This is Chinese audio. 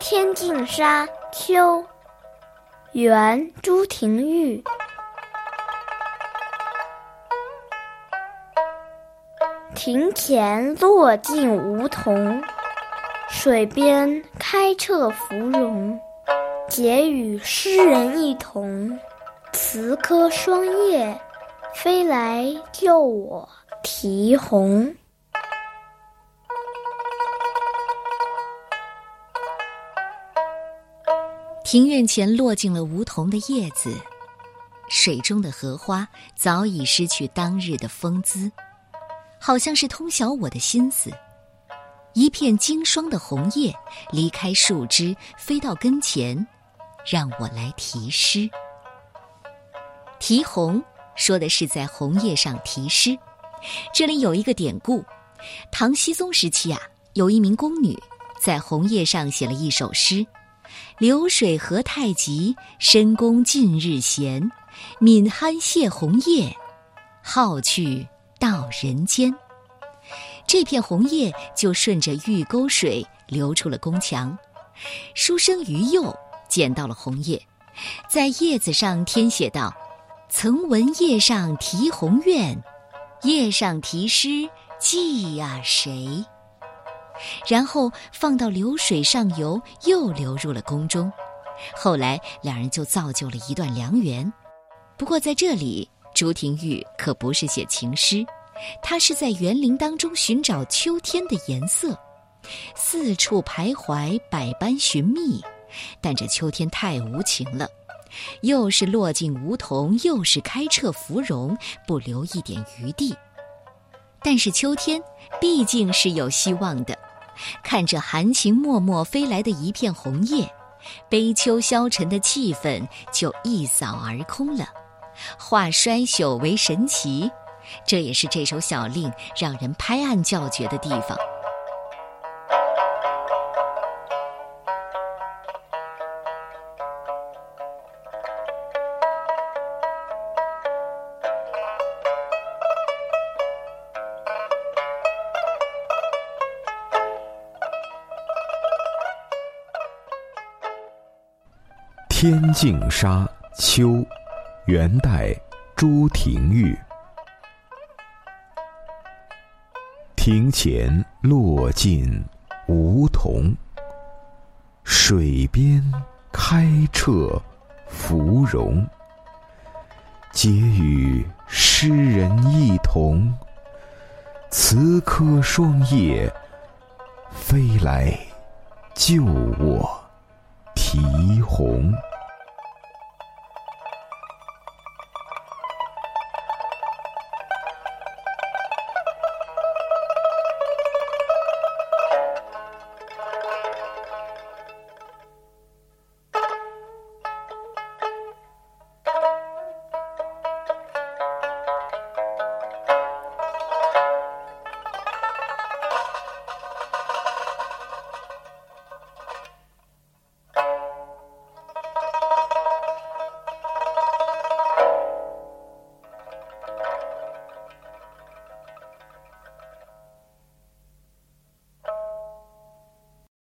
天净沙·秋，元·朱廷玉。庭前落尽梧桐，水边开彻芙蓉。结与诗人一同，词科双叶，飞来救我啼红。庭院前落尽了梧桐的叶子，水中的荷花早已失去当日的风姿，好像是通晓我的心思。一片经霜的红叶离开树枝，飞到跟前，让我来题诗。题红说的是在红叶上题诗，这里有一个典故：唐僖宗时期啊，有一名宫女在红叶上写了一首诗。流水何太急，深宫近日闲。岷酣谢红叶，好去到人间。这片红叶就顺着玉沟水流出了宫墙。书生于右捡到了红叶，在叶子上添写道：“曾闻叶上题红院，叶上题诗寄呀谁？”然后放到流水上游，又流入了宫中。后来两人就造就了一段良缘。不过在这里，朱廷玉可不是写情诗，他是在园林当中寻找秋天的颜色，四处徘徊，百般寻觅。但这秋天太无情了，又是落尽梧桐，又是开彻芙蓉，不留一点余地。但是秋天毕竟是有希望的。看着含情脉脉飞来的一片红叶，悲秋消沉的气氛就一扫而空了。化衰朽为神奇，这也是这首小令让人拍案叫绝的地方。天净沙·秋，元代，朱廷玉。庭前落尽梧桐，水边开彻芙蓉。结与诗人一同，词科双叶，飞来救我。题红。